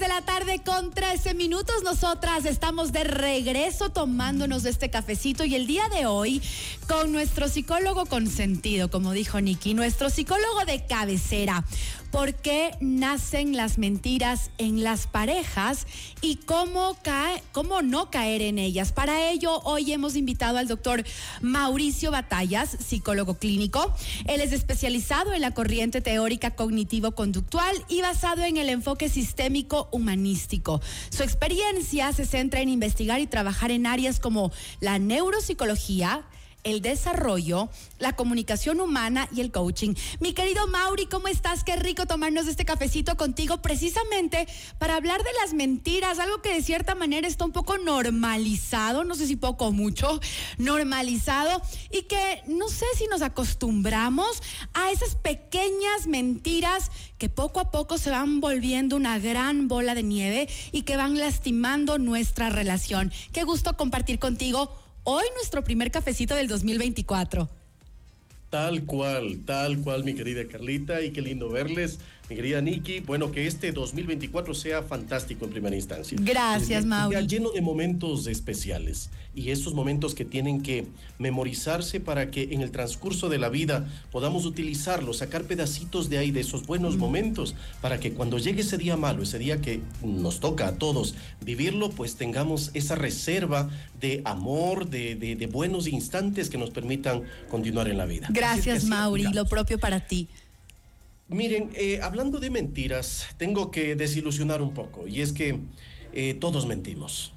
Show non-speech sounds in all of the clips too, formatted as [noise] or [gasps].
las 3 de la tarde con 13 minutos. Nosotras estamos de regreso tomándonos este cafecito y el día de hoy con nuestro psicólogo consentido, como dijo Nicky, nuestro psicólogo de cabecera. ¿Por qué nacen las mentiras en las parejas y cómo, cae, cómo no caer en ellas? Para ello, hoy hemos invitado al doctor Mauricio Batallas, psicólogo clínico. Él es especializado en la corriente teórica cognitivo-conductual y basado en el enfoque sistémico Su experiencia se centra en investigar y trabajar en áreas como la neuropsicología, el desarrollo, la comunicación humana y el coaching. Mi querido Mauri, ¿cómo estás? Qué rico tomarnos este cafecito contigo precisamente para hablar de las mentiras, algo que de cierta manera está un poco normalizado, no sé si poco o mucho, normalizado y que no sé si nos acostumbramos a esas pequeñas mentiras que poco a poco se van volviendo una gran bola de nieve y que van lastimando nuestra relación. Qué gusto compartir contigo Hoy nuestro primer cafecito del 2024. Tal cual, tal cual, mi querida Carlita, y qué lindo verles, mi querida Nikki. Bueno, que este 2024 sea fantástico en primera instancia. Gracias, Mauri. lleno de momentos especiales y estos momentos que tienen que memorizarse para que en el transcurso de la vida podamos utilizarlos, sacar pedacitos de ahí, de esos buenos momentos, para que cuando llegue ese día malo, ese día que nos toca a todos vivirlo, pues tengamos esa reserva de amor, de, de buenos instantes que nos permitan continuar en la vida. Gracias, Mauri. Lo propio para ti. Miren, eh, hablando de mentiras, tengo que desilusionar un poco. Y es que eh, todos mentimos.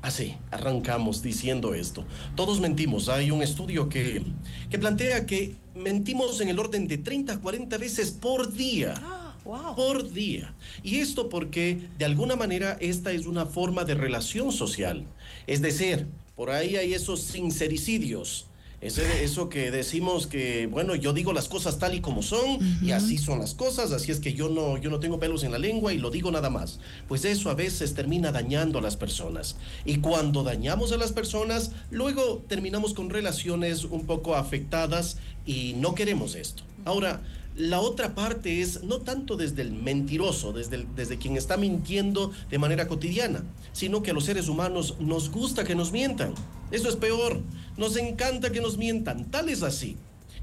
Así, arrancamos diciendo esto. Todos mentimos. Hay un estudio que, que plantea que mentimos en el orden de 30 a 40 veces por día. [gasps] Ah, wow. Por día. Y esto porque de alguna manera esta es una forma de relación social. Es decir, por ahí hay esos sincericidios eso que decimos que, bueno, yo digo las cosas tal y como son y así son las cosas, así es que yo no, yo no tengo pelos en la lengua y lo digo nada más. Pues eso a veces termina dañando a las personas. Y cuando dañamos a las personas, luego terminamos con relaciones un poco afectadas y no queremos esto. Ahora, la otra parte es no tanto desde el mentiroso, desde, desde quien está mintiendo de manera cotidiana, sino que a los seres humanos nos gusta que nos mientan. Eso es peor. Nos encanta que nos mientan. Tal es así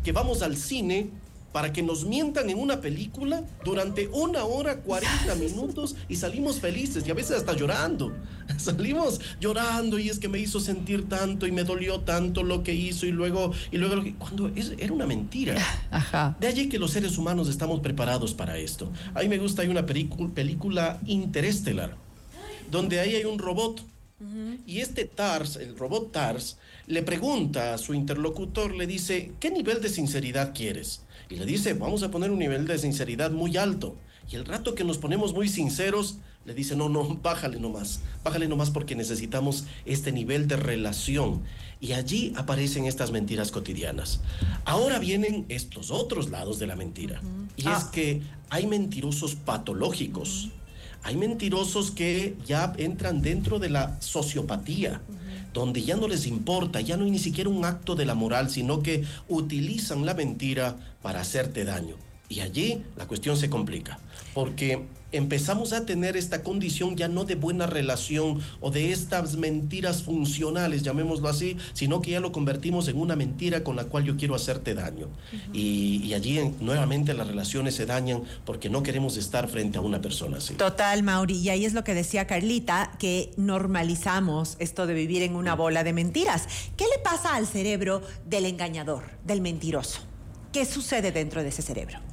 que vamos al cine para que nos mientan en una película durante una hora, 40 minutos y salimos felices y a veces hasta llorando. [laughs] Salimos llorando y es que me hizo sentir tanto y me dolió tanto lo que hizo y luego, y luego cuando era una mentira. [laughs] Ajá. De allí que los seres humanos estamos preparados para esto. A mí me gusta, hay una película interestelar, donde ahí hay un robot. Y este TARS, el robot TARS, le pregunta a su interlocutor, le dice, ¿qué nivel de sinceridad quieres? Y le dice, vamos a poner un nivel de sinceridad muy alto. Y el rato que nos ponemos muy sinceros, le dice, no, no, bájale nomás, bájale nomás porque necesitamos este nivel de relación. Y allí aparecen estas mentiras cotidianas. Ahora vienen estos otros lados de la mentira. Y es ah. que hay mentirosos patológicos. Hay mentirosos que ya entran dentro de la sociopatía donde ya no les importa, ya no hay ni siquiera un acto de la moral, sino que utilizan la mentira para hacerte daño. Y allí la cuestión se complica, porque empezamos a tener esta condición ya no de buena relación o de estas mentiras funcionales, llamémoslo así, sino que ya lo convertimos en una mentira con la cual yo quiero hacerte daño. y, allí nuevamente las relaciones se dañan porque no queremos estar frente a una persona así. Total, Mauri. Y ahí es lo que decía Carlita, que normalizamos esto de vivir en una bola de mentiras. ¿Qué le pasa al cerebro del engañador, del mentiroso? ¿Qué sucede dentro de ese cerebro?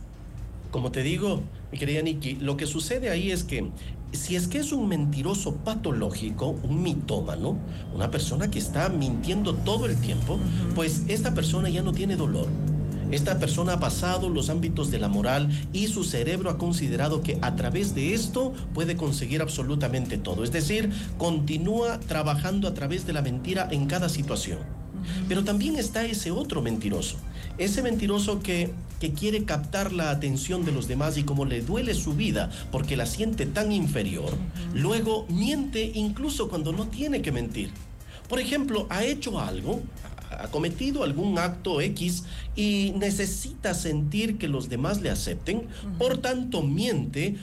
Como te digo, mi querida Nikki, lo que sucede ahí es que si es que es un mentiroso patológico, un mitómano, una persona que está mintiendo todo el tiempo, pues esta persona ya no tiene dolor. Esta persona ha pasado los ámbitos de la moral y su cerebro ha considerado que a través de esto puede conseguir absolutamente todo. Es decir, continúa trabajando a través de la mentira en cada situación. Pero también está ese otro mentiroso, ese mentiroso que, que quiere captar la atención de los demás y como le duele su vida porque la siente tan inferior, luego miente incluso cuando no tiene que mentir. Por ejemplo, ha hecho algo, ha cometido algún acto X y necesita sentir que los demás le acepten, por tanto miente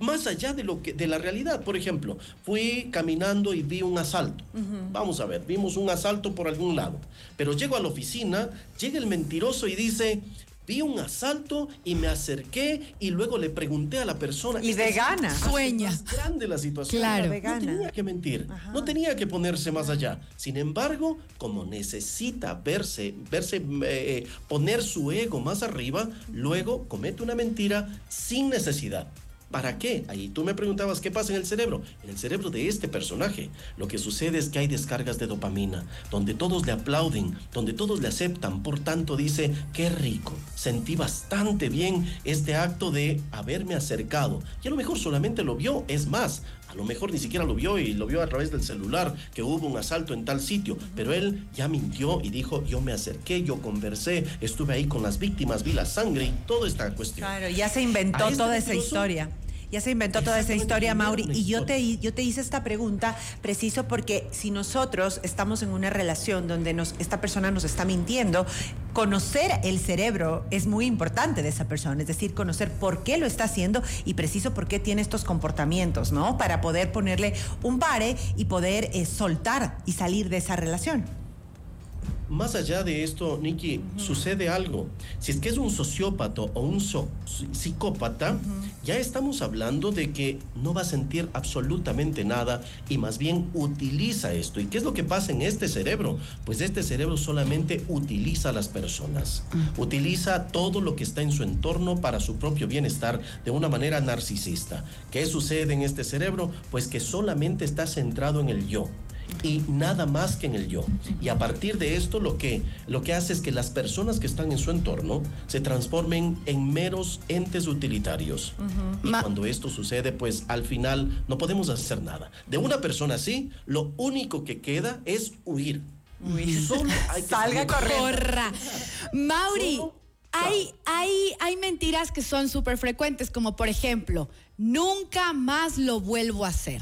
más allá de lo que de la realidad. Por ejemplo, fui caminando y vi un asalto. Vamos a ver, vimos un asalto por algún lado. Pero llego a la oficina, llega el mentiroso y dice, vi un asalto y me acerqué y luego le pregunté a la persona. Y de gana. Sueña. Más grande la situación. Claro. De No tenía que mentir, no tenía que ponerse más allá. Sin embargo, como necesita verse, verse, eh, poner su ego más arriba, luego comete una mentira sin necesidad. ¿Para qué? Ahí tú me preguntabas qué pasa en el cerebro. En el cerebro de este personaje, lo que sucede es que hay descargas de dopamina, donde todos le aplauden, donde todos le aceptan. Por tanto, dice, qué rico, sentí bastante bien este acto de haberme acercado. Y a lo mejor solamente lo vio, es más, a lo mejor ni siquiera lo vio y lo vio a través del celular, que hubo un asalto en tal sitio, pero él ya mintió y dijo, yo me acerqué, yo conversé, estuve ahí con las víctimas, vi la sangre y toda esta cuestión. Claro, ya se inventó toda esa historia. Ya se inventó toda esa historia, Mauri. Y yo te, yo te hice esta pregunta preciso porque si nosotros estamos en una relación donde nos, esta persona nos está mintiendo, conocer el cerebro es muy importante de esa persona. Es decir, conocer por qué lo está haciendo y preciso por qué tiene estos comportamientos, ¿no? Para poder ponerle un pare y poder eh, soltar y salir de esa relación. Más allá de esto, Nikki, sucede algo. Si es que es un sociópata o un so- psicópata, ya estamos hablando de que no va a sentir absolutamente nada y más bien utiliza esto. ¿Y qué es lo que pasa en este cerebro? Pues este cerebro solamente utiliza a las personas. Utiliza todo lo que está en su entorno para su propio bienestar de una manera narcisista. ¿Qué sucede en este cerebro? Pues que solamente está centrado en el yo y nada más que en el yo. Y a partir de esto lo que, lo que hace es que las personas que están en su entorno se transformen en meros entes utilitarios. Y Ma- cuando esto sucede, pues al final no podemos hacer nada. De una persona así, lo único que queda es huir. Solo hay que Salga corriendo. Corra. Mauri, Solo- hay, hay, hay mentiras que son súper frecuentes, como por ejemplo, nunca más lo vuelvo a hacer.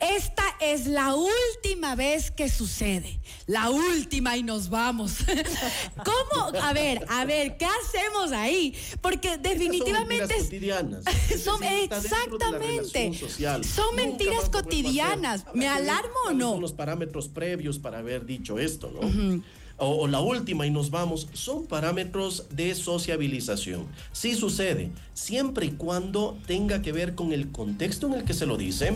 Esta es la última vez que sucede. La última y nos vamos. [laughs] ¿Cómo? A ver, a ver, ¿qué hacemos ahí? Porque definitivamente [laughs] Son mentiras cotidianas. Son de exactamente. Son mentiras cotidianas. ¿Me alarmo o no? Son los parámetros previos para haber dicho esto, ¿no? O, la última y nos vamos, son parámetros de sociabilización. Sí sucede, siempre y cuando tenga que ver con el contexto en el que se lo dice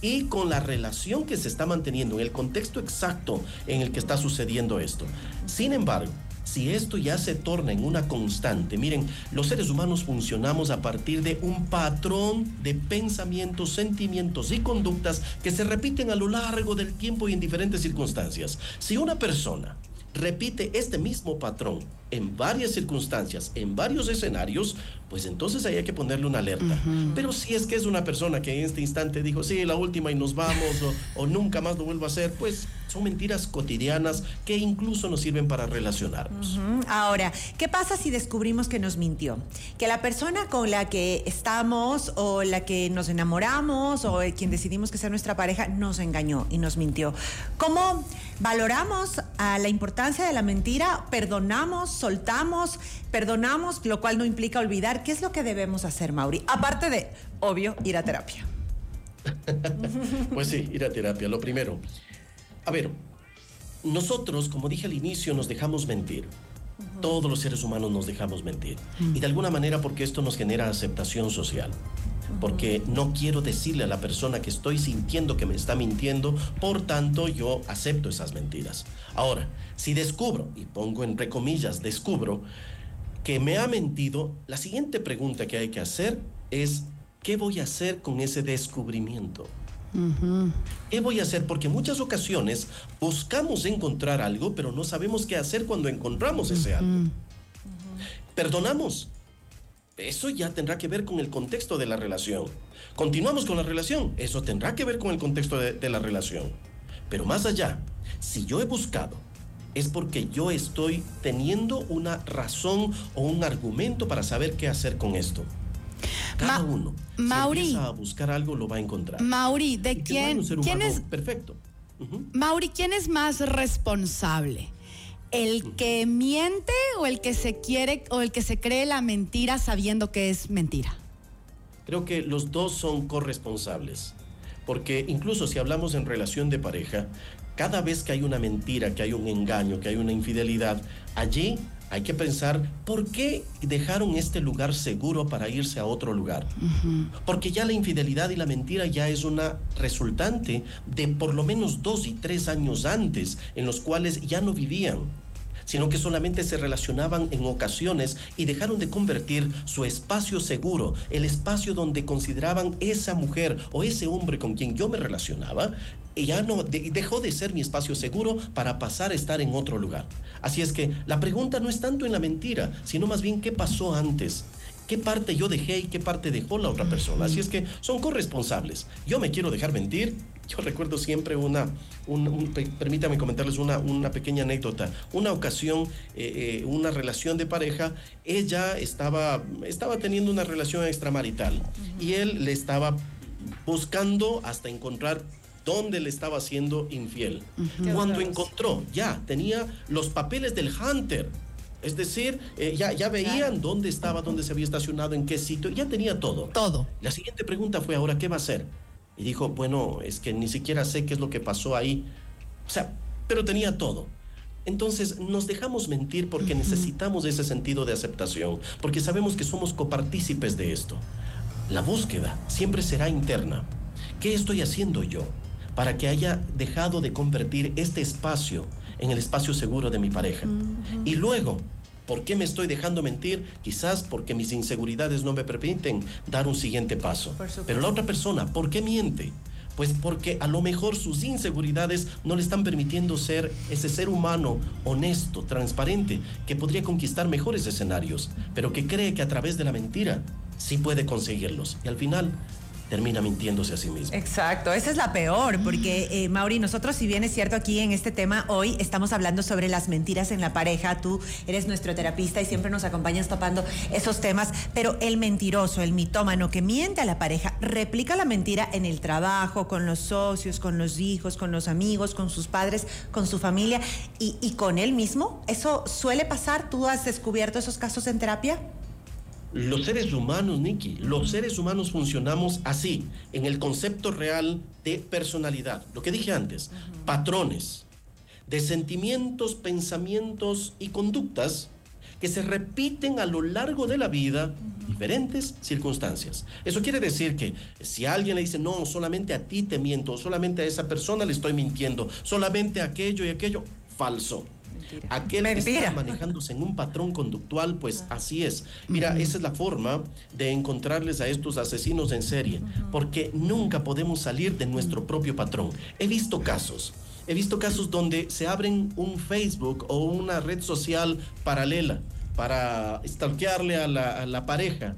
y con la relación que se está manteniendo, en el contexto exacto en el que está sucediendo esto. Sin embargo, si esto ya se torna en una constante, miren, los seres humanos funcionamos a partir de un patrón de pensamientos, sentimientos y conductas que se repiten a lo largo del tiempo y en diferentes circunstancias. Si una persona repite este mismo patrón en varias circunstancias, en varios escenarios, pues entonces ahí hay que ponerle una alerta. Pero si es que es una persona que en este instante dijo, sí, la última y nos vamos, o, o nunca más lo vuelvo a hacer, pues son mentiras cotidianas que incluso nos sirven para relacionarnos. Ujú. Ahora, ¿qué pasa si descubrimos que nos mintió? Que la persona con la que estamos o la que nos enamoramos o quien decidimos que sea nuestra pareja nos engañó y nos mintió. ¿Cómo valoramos a la importancia de la mentira? ¿Perdonamos? ¿Soltamos? ¿Perdonamos? Lo cual no implica olvidar. ¿Qué es lo que debemos hacer, Mauri? Aparte de, obvio, ir a terapia. [laughs] Pues sí, ir a terapia, lo primero. A ver, nosotros, como dije al inicio, nos dejamos mentir. Todos los seres humanos nos dejamos mentir. Y de alguna manera porque esto nos genera aceptación social. Porque no quiero decirle a la persona que estoy sintiendo que me está mintiendo, por tanto yo acepto esas mentiras. Ahora, si descubro, y pongo entre comillas, descubro que me ha mentido, la siguiente pregunta que hay que hacer es, ¿qué voy a hacer con ese descubrimiento? ¿Qué voy a hacer? Porque en muchas ocasiones buscamos encontrar algo, pero no sabemos qué hacer cuando encontramos ese algo. Perdonamos. Eso ya tendrá que ver con el contexto de la relación. Continuamos con la relación. Eso tendrá que ver con el contexto de, de la relación. Pero más allá, si yo he buscado, es porque yo estoy teniendo una razón o un argumento para saber qué hacer con esto. Cada Ma- uno, si Mauri. empieza a buscar algo, lo va a encontrar. Mauri, ¿de no quién, quién es, perfecto? Ujú. Mauri, quién es más responsable? ¿El que miente o el que se quiere o el que se cree la mentira sabiendo que es mentira? creo que los dos son corresponsables. Porque incluso si hablamos en relación de pareja, cada vez que hay una mentira, que hay un engaño, que hay una infidelidad, allí hay que pensar por qué dejaron este lugar seguro para irse a otro lugar. Porque ya la infidelidad y la mentira ya es una resultante de por lo menos dos y tres años antes en los cuales ya no vivían sino que solamente se relacionaban en ocasiones y dejaron de convertir su espacio seguro, el espacio donde consideraban esa mujer o ese hombre con quien yo me relacionaba, ya no dejó de ser mi espacio seguro para pasar a estar en otro lugar. Así es que la pregunta no es tanto en la mentira, sino más bien qué pasó antes qué parte yo dejé y qué parte dejó la otra persona. Así es que son corresponsables. Yo me quiero dejar mentir. Yo recuerdo siempre una, un, permítame comentarles una, una, pequeña anécdota. Una ocasión, eh, eh, una relación de pareja, ella estaba, estaba teniendo una relación extramarital y él le estaba buscando hasta encontrar dónde le estaba siendo infiel. Cuando encontró, ya tenía los papeles del hunter es decir, eh, ya, ya veían dónde estaba, dónde se había estacionado, en qué sitio, ya tenía todo. Todo. La siguiente pregunta fue, ahora, ¿qué va a hacer? Y dijo, bueno, es que ni siquiera sé qué es lo que pasó ahí. O sea, pero tenía todo. Entonces nos dejamos mentir porque necesitamos ese sentido de aceptación, porque sabemos que somos copartícipes de esto. La búsqueda siempre será interna. ¿Qué estoy haciendo yo para que haya dejado de convertir este espacio en el espacio seguro de mi pareja. Y luego, ¿por qué me estoy dejando mentir? Quizás porque mis inseguridades no me permiten dar un siguiente paso. Pero la otra persona, ¿por qué miente? Pues porque a lo mejor sus inseguridades no le están permitiendo ser ese ser humano honesto, transparente, que podría conquistar mejores escenarios, pero que cree que a través de la mentira sí puede conseguirlos. Y al final termina mintiéndose a sí mismo. Exacto, esa es la peor, porque eh, Mauri, nosotros si bien es cierto aquí en este tema, hoy estamos hablando sobre las mentiras en la pareja, tú eres nuestro terapista y siempre nos acompañas topando esos temas, pero el mentiroso, el mitómano que miente a la pareja, replica la mentira en el trabajo, con los socios, con los hijos, con los amigos, con sus padres, con su familia y, y con él mismo. ¿Eso suele pasar? ¿Tú has descubierto esos casos en terapia? Los seres humanos, Nikki, los seres humanos funcionamos así, en el concepto real de personalidad. Lo que dije antes, patrones de sentimientos, pensamientos y conductas que se repiten a lo largo de la vida, diferentes circunstancias. Eso quiere decir que si alguien le dice, no, solamente a ti te miento, solamente a esa persona le estoy mintiendo, solamente aquello y aquello, falso. Aquel que está manejándose en un patrón conductual, pues así es. Mira, esa es la forma de encontrarles a estos asesinos en serie, porque nunca podemos salir de nuestro propio patrón. He visto casos. He visto casos donde se abren un Facebook o una red social paralela para stalkearle a la, a la pareja,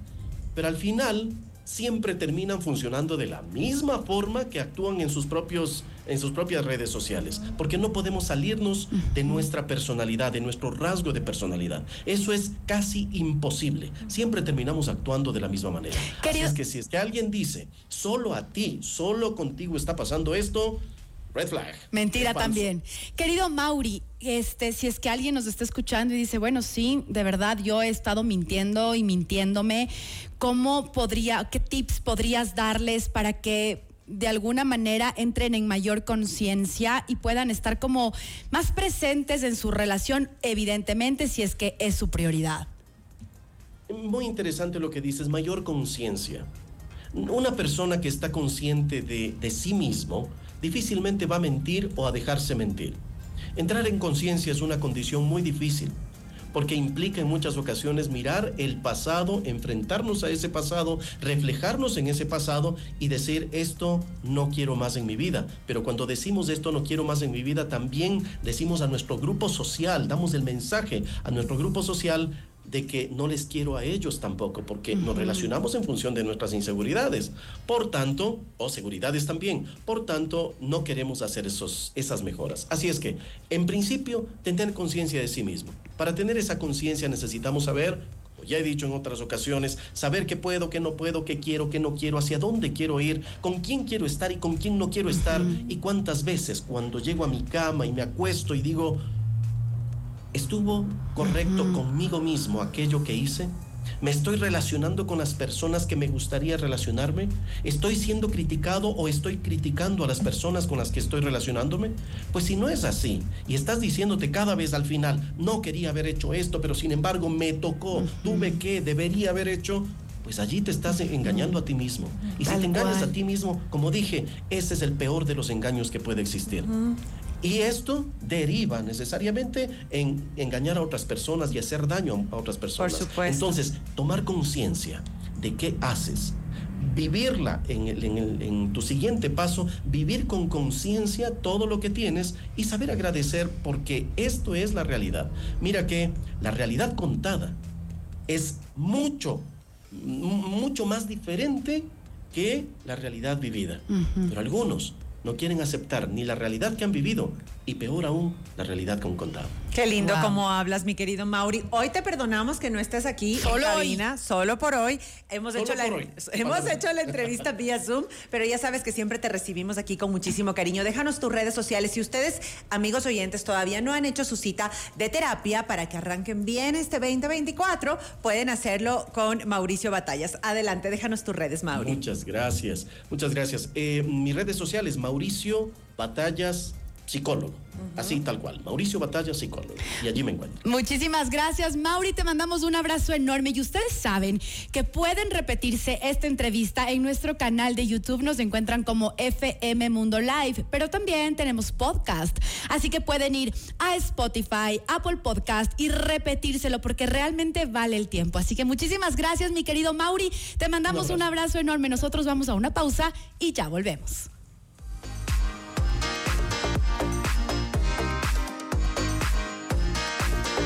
pero al final siempre terminan funcionando de la misma forma que actúan en sus propios en sus propias redes sociales, porque no podemos salirnos de nuestra personalidad, de nuestro rasgo de personalidad. Eso es casi imposible. Siempre terminamos actuando de la misma manera. Así es que si es que alguien dice, solo a ti, solo contigo está pasando esto, Red flag. Mentira también. Querido Mauri, este, si es que alguien nos está escuchando y dice, bueno, sí, de verdad, yo he estado mintiendo y mintiéndome, ¿cómo podría, qué tips podrías darles para que de alguna manera entren en mayor conciencia y puedan estar como más presentes en su relación, evidentemente, si es que es su prioridad. Muy interesante lo que dices, mayor conciencia. Una persona que está consciente de, de sí mismo difícilmente va a mentir o a dejarse mentir. Entrar en conciencia es una condición muy difícil porque implica en muchas ocasiones mirar el pasado, enfrentarnos a ese pasado, reflejarnos en ese pasado y decir esto no quiero más en mi vida. Pero cuando decimos esto no quiero más en mi vida, también decimos a nuestro grupo social, damos el mensaje a nuestro grupo social de que no les quiero a ellos tampoco, porque nos relacionamos en función de nuestras inseguridades. Por tanto, o seguridades también, por tanto, no queremos hacer esos, esas mejoras. Así es que, en principio, tener conciencia de sí mismo. Para tener esa conciencia necesitamos saber como ya he dicho en otras ocasiones, saber qué puedo, qué no puedo, qué quiero, qué no quiero, hacia dónde quiero ir, con quién quiero estar y con quién no quiero estar, y cuántas veces cuando llego a mi cama y me acuesto y digo, ¿Estuvo correcto conmigo mismo aquello que hice? ¿Me estoy relacionando con las personas que me gustaría relacionarme? ¿Estoy siendo criticado o estoy criticando a las personas con las que estoy relacionándome? Pues si no es así y estás diciéndote cada vez al final, no quería haber hecho esto, pero sin embargo me tocó, tuve que, debería haber hecho, pues allí te estás engañando a ti mismo. Y si te engañas a ti mismo, como dije, ese es el peor de los engaños que puede existir. Y esto deriva necesariamente en engañar a otras personas y hacer daño a otras personas. Por supuesto. Entonces, tomar conciencia de qué haces, vivirla en, en, tu siguiente paso, vivir con conciencia todo lo que tienes y saber agradecer porque esto es la realidad. Mira que la realidad contada es mucho, mucho más diferente que la realidad vivida. Pero algunos no quieren aceptar ni la realidad que han vivido y peor aún, la realidad que han contado. Qué lindo como hablas, mi querido Mauri. Hoy te perdonamos que no estés aquí solo cabina, solo por hoy. Hemos, hecho, la, hemos hecho la entrevista vía Zoom, pero ya sabes que siempre te recibimos aquí con muchísimo cariño. Déjanos tus redes sociales. Si ustedes, amigos oyentes, todavía no han hecho su cita de terapia para que arranquen bien este 2024, pueden hacerlo con Mauricio Batallas. Adelante, déjanos tus redes, Mauri. Muchas gracias, muchas gracias. Eh, mis redes sociales, Mauricio Batallas psicólogo. Así tal cual. Mauricio Batalla, psicólogo. Y allí me encuentro. Muchísimas gracias, Mauri. Te mandamos un abrazo enorme. Y ustedes saben que pueden repetirse esta entrevista en nuestro canal de YouTube. Nos encuentran como FM Mundo Live. Pero también tenemos podcast. Así que pueden ir a Spotify, Apple Podcast y repetírselo porque realmente vale el tiempo. Así que muchísimas gracias, mi querido Mauri. Te mandamos un abrazo enorme. Nosotros vamos a una pausa y ya volvemos.